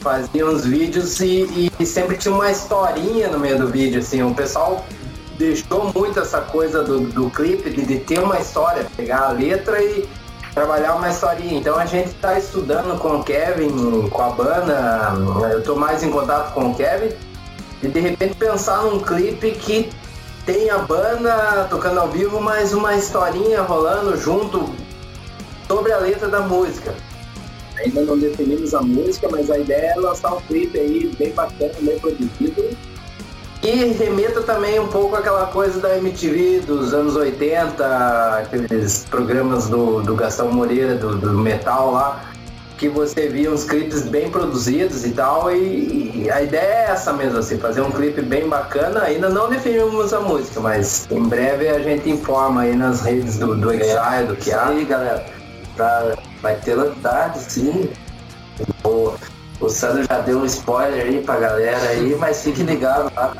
fazia uns vídeos e, e sempre tinha uma historinha no meio do vídeo, assim, o pessoal deixou muito essa coisa do, do clipe, de, de, ter uma história, pegar a letra e trabalhar uma historinha. Então a gente está estudando com o Kevin, com a banda, eu estou mais em contato com o Kevin, e de repente pensar num clipe que tem a banda tocando ao vivo, mas uma historinha rolando junto sobre a letra da música. Ainda não definimos a música, mas a ideia é lançar um clipe aí bem bacana, bem produzido. E remeta também um pouco aquela coisa da MTV dos anos 80, aqueles programas do, do Gastão Moreira, do, do metal lá, que você via uns clipes bem produzidos e tal, e, e, a ideia é essa mesmo, assim, fazer um clipe bem bacana, ainda não definimos a música, mas em breve a gente informa aí nas redes do, do Exile, do que aí, galera, pra, vai ter novidade, sim. O, o Sandro já deu um spoiler aí pra galera aí, mas fique ligado lá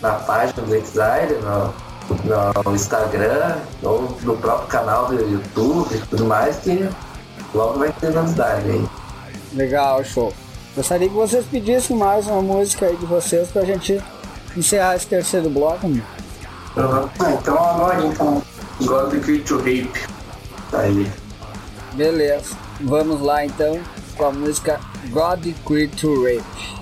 na página do Exile, no, no Instagram, ou no próprio canal do YouTube e tudo mais, que logo vai ter novidade aí. Legal, show. Gostaria que vocês pedissem mais uma música aí de vocês pra gente encerrar esse terceiro bloco. Uhum. Ah, então agora então. God Decree to Rape. Tá aí. Beleza. Vamos lá então com a música God Decree to Rape.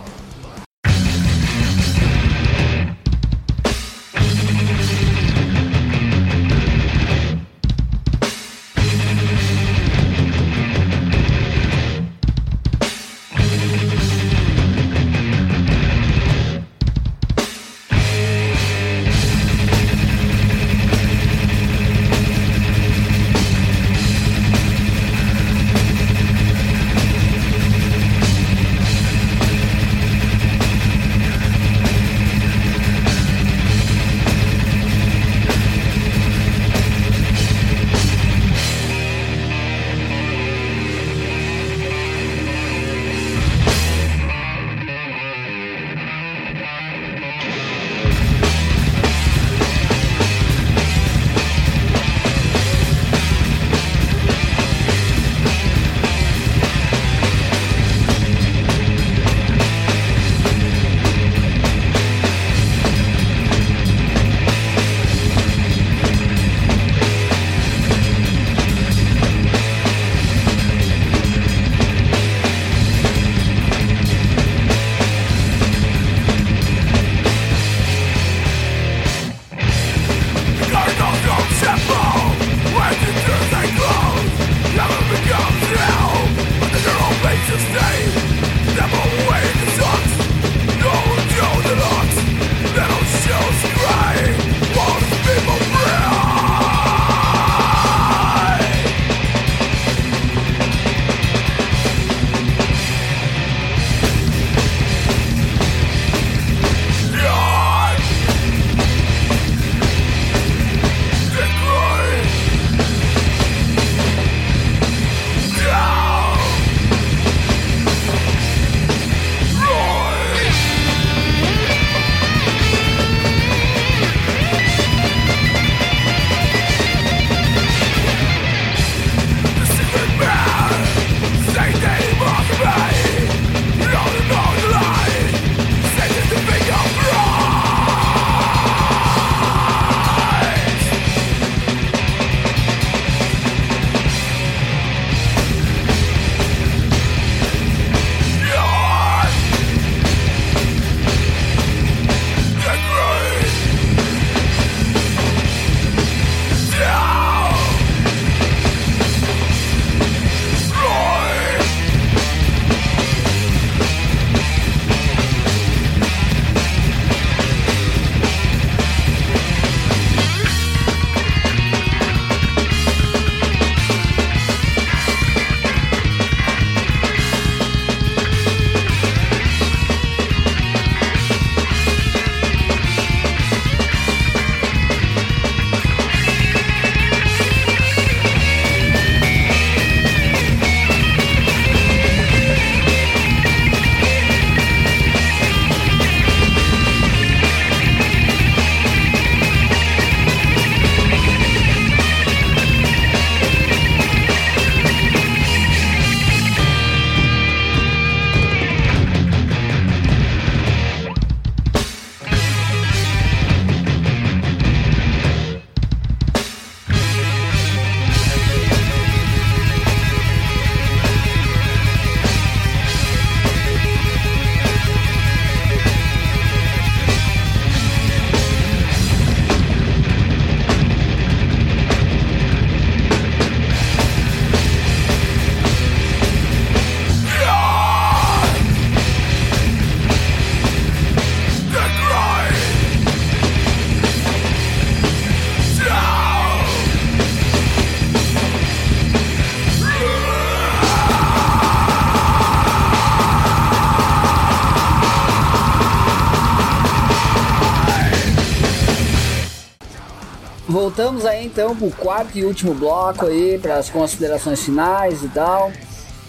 Voltamos aí então pro quarto e último bloco aí, para as considerações finais e tal.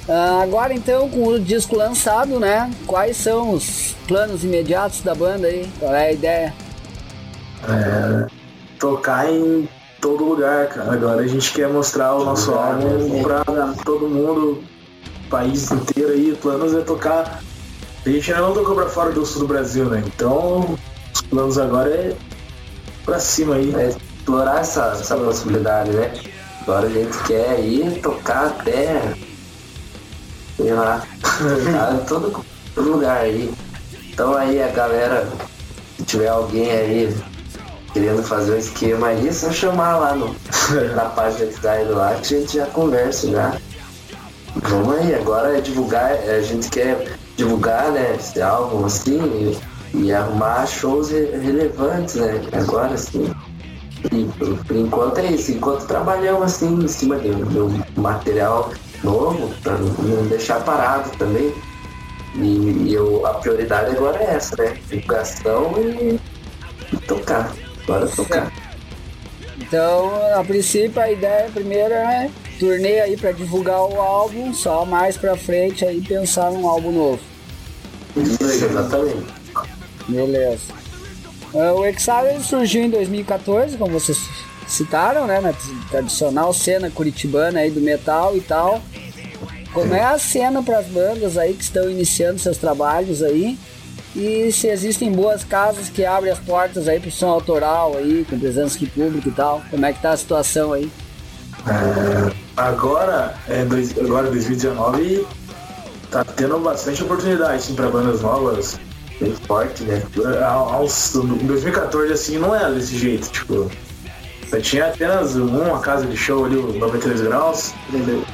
Ah, agora então, com o disco lançado, né? Quais são os planos imediatos da banda aí? Qual é a ideia? É, tocar em todo lugar, cara. Agora a gente quer mostrar o nosso álbum pra todo mundo, país inteiro aí. Planos é tocar. A gente ainda não tocou pra fora do sul do Brasil, né? Então os planos agora é pra cima aí. É explorar essa, essa possibilidade, né? Agora a gente quer ir tocar até. sei lá. *laughs* tá em todo, todo lugar aí. Então aí a galera, se tiver alguém aí querendo fazer um esquema aí, é só chamar lá no, *laughs* na página que tá indo lá que a gente já conversa já. Vamos aí, agora é divulgar, a gente quer divulgar né, esse álbum assim e, e arrumar shows re- relevantes, né? Agora assim. E por, por enquanto é isso, enquanto trabalhamos assim em cima de um material novo, pra não deixar parado também. E, e eu, a prioridade agora é essa, né? Divulgação e, e tocar. Bora tocar. Então, a princípio, a ideia primeiro é turnê aí para divulgar o álbum, só mais pra frente aí pensar num álbum novo. Isso, exatamente. Beleza. Ah, o Exile surgiu em 2014, como vocês citaram, né? Na tradicional cena curitibana aí do metal e tal. Como é a cena para as bandas aí que estão iniciando seus trabalhos aí? E se existem boas casas que abrem as portas aí pro som autoral aí, com presença de público e tal? Como é que tá a situação aí? É, agora, é dois, agora 2019 tá tendo bastante oportunidade para bandas novas. Bem forte, né? Em 2014 assim não era desse jeito, tipo. Só tinha apenas uma casa de show ali, o 93 graus,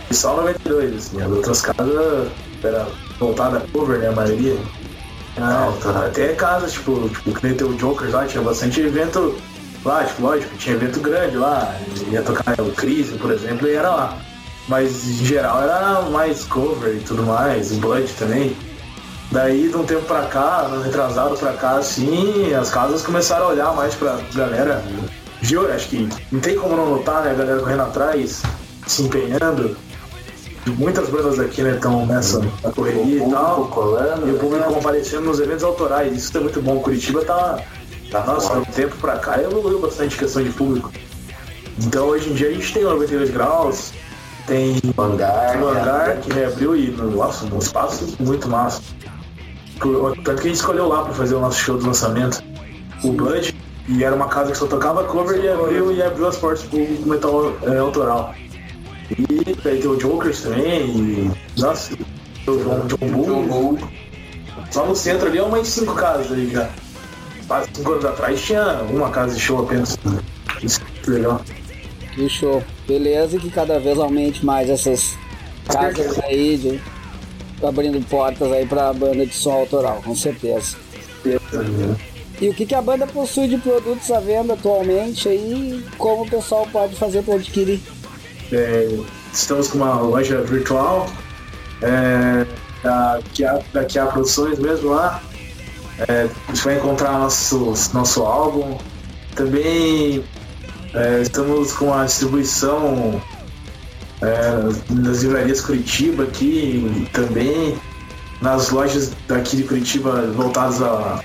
e só o 92, assim, as outras casas era voltada a cover, né, a maioria. Ah, até casas, tipo, tipo, que nem tem o Jokers lá, tinha bastante evento lá, tipo, lógico, tinha evento grande lá, ia tocar o Crise, por exemplo, e era lá. Mas em geral era mais cover e tudo mais, Blood também. Daí, de um tempo pra cá, ano retrasado pra cá, assim, as casas começaram a olhar mais pra galera. Viu? Acho que não tem como não notar, né? A galera correndo atrás, se empenhando. Muitas bandas aqui, né, estão nessa na correria e tal. colando, e o público comparecendo nos eventos autorais. Isso é muito bom. Curitiba tá. tá nossa, de um tempo pra cá evoluiu bastante questão de público. Então hoje em dia a gente tem o 92 graus, tem o hangar, o hangar que reabriu e nossa, um espaço muito massa. Tanto que a gente escolheu lá pra fazer o nosso show de lançamento. O Blood, e era uma casa que só tocava cover e abriu e abriu as portas pro metal é, autoral. E daí tem o Jokers também, e. Nossa, o John, John Bull. Só no centro ali é umas cinco casas ali já. Há cinco anos atrás tinha uma casa de show apenas. Isso que legal. Que show. Beleza, e que cada vez aumente mais essas casas aí de abrindo portas aí pra banda de som autoral, com certeza. E o que, que a banda possui de produtos à venda atualmente aí? Como o pessoal pode fazer para adquirir? É, estamos com uma loja virtual é, da, da Kia Produções mesmo lá. É, você vai encontrar nosso, nosso álbum. Também é, estamos com a distribuição é, nas livrarias Curitiba aqui também nas lojas daqui de Curitiba voltadas a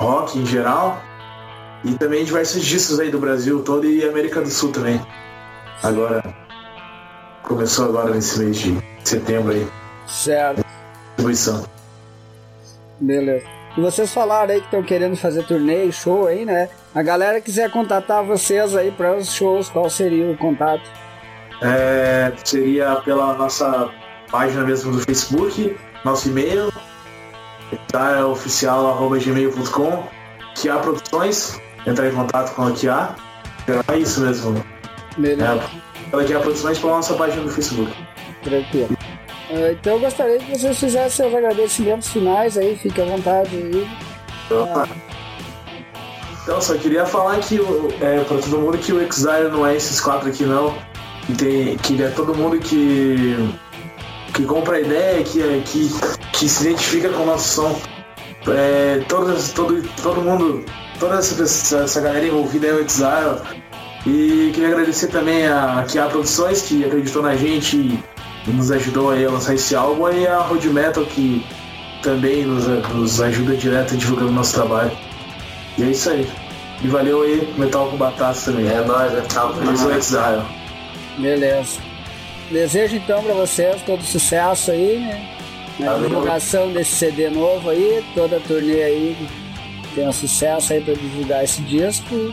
rock em geral. E também diversos discos aí do Brasil todo e América do Sul também. Agora, começou agora nesse mês de setembro aí, Certo, distribuição. beleza. E vocês falaram aí que estão querendo fazer turnê e show aí, né? A galera quiser contatar vocês aí para os shows, qual seria o contato? É, seria pela nossa página mesmo do Facebook, nosso e-mail, tá, é oficial arroba gmail.com, Kia Produções, entrar em contato com a Kia. É isso mesmo. Beleza. É, pela Kia Produções pela nossa página do Facebook. Tranquilo. Ah, Então eu gostaria que vocês fizessem seus agradecimentos finais aí, fique à vontade aí. Opa. Então, só queria falar que é, pra todo mundo que o Exile não é esses quatro aqui não. Tem, que é todo mundo que, que compra a ideia, que, que, que se identifica com o nosso som. É, todas, todo, todo mundo, toda essa, essa, essa galera envolvida é o Exile. E queria agradecer também a Kia Produções, que acreditou na gente e nos ajudou aí a lançar esse álbum, e a Road Metal, que também nos, nos ajuda direto divulgando nosso trabalho. E é isso aí. E valeu aí, Metal com Batata também. É nóis, Metal com Batata. Beleza. Desejo então para vocês todo sucesso aí, né? Na divulgação desse CD novo aí, toda a turnê aí tenha sucesso aí para divulgar esse disco.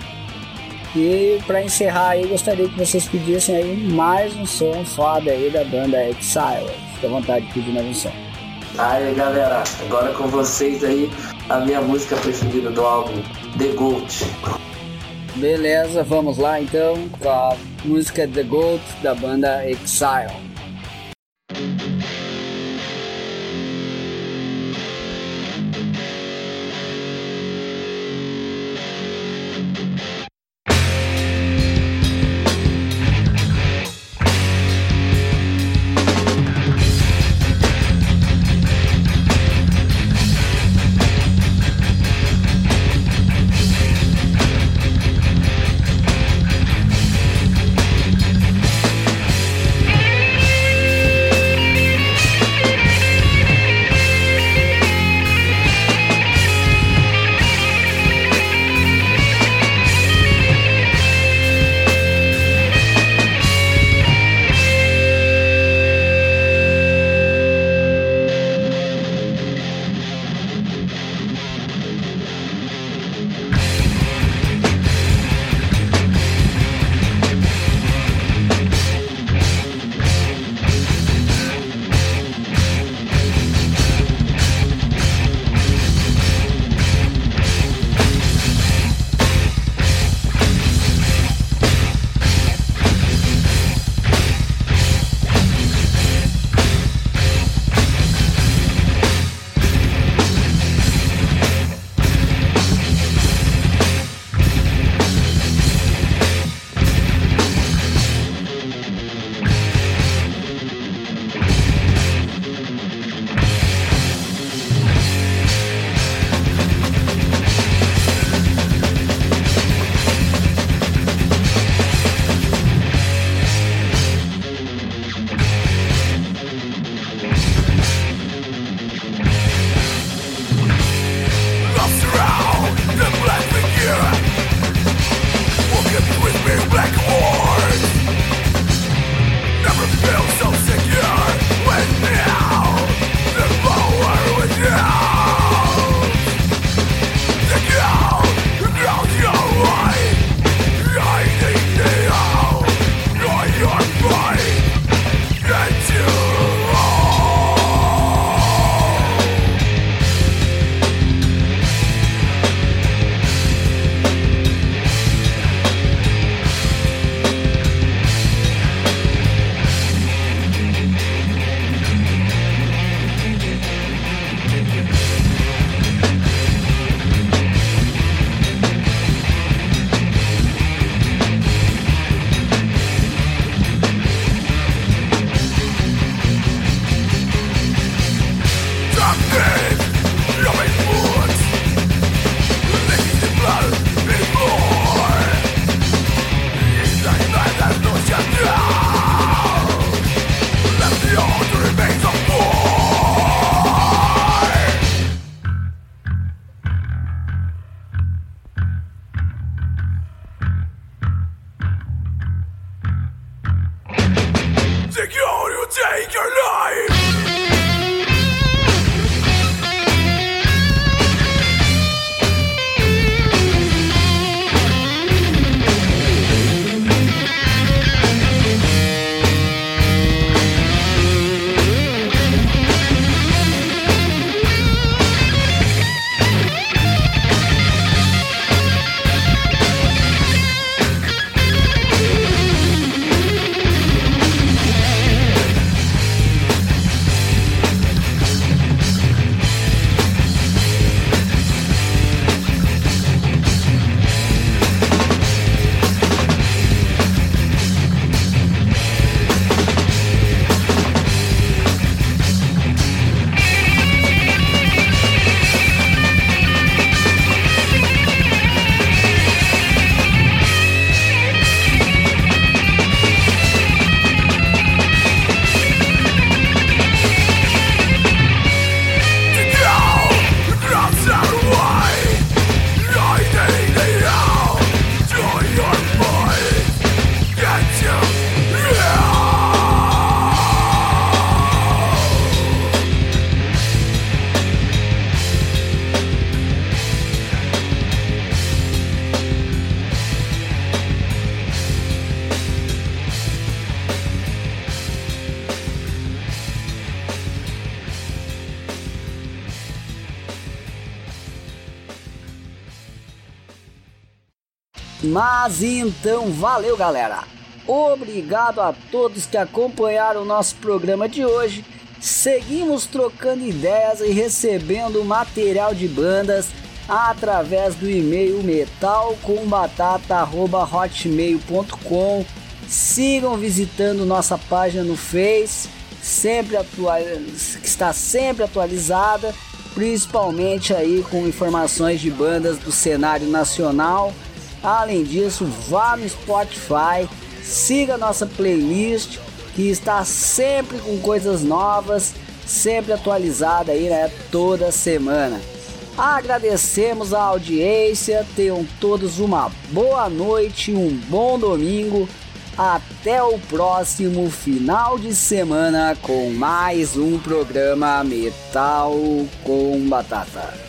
E para encerrar aí, gostaria que vocês pedissem aí mais um som foda aí da banda Exile. Fica à vontade de pedir mais um som. Aí galera, agora com vocês aí a minha música preferida do álbum, The Goat. Beleza, vamos lá então com a música The Goat da banda Exile. Mas então, valeu galera! Obrigado a todos que acompanharam o nosso programa de hoje. Seguimos trocando ideias e recebendo material de bandas através do e-mail metalcombatata.hotmail.com. Sigam visitando nossa página no Face, sempre atual... que está sempre atualizada, principalmente aí com informações de bandas do cenário nacional. Além disso, vá no Spotify, siga nossa playlist que está sempre com coisas novas, sempre atualizada aí, né, toda semana. Agradecemos a audiência, tenham todos uma boa noite, um bom domingo. Até o próximo final de semana com mais um programa Metal com Batata.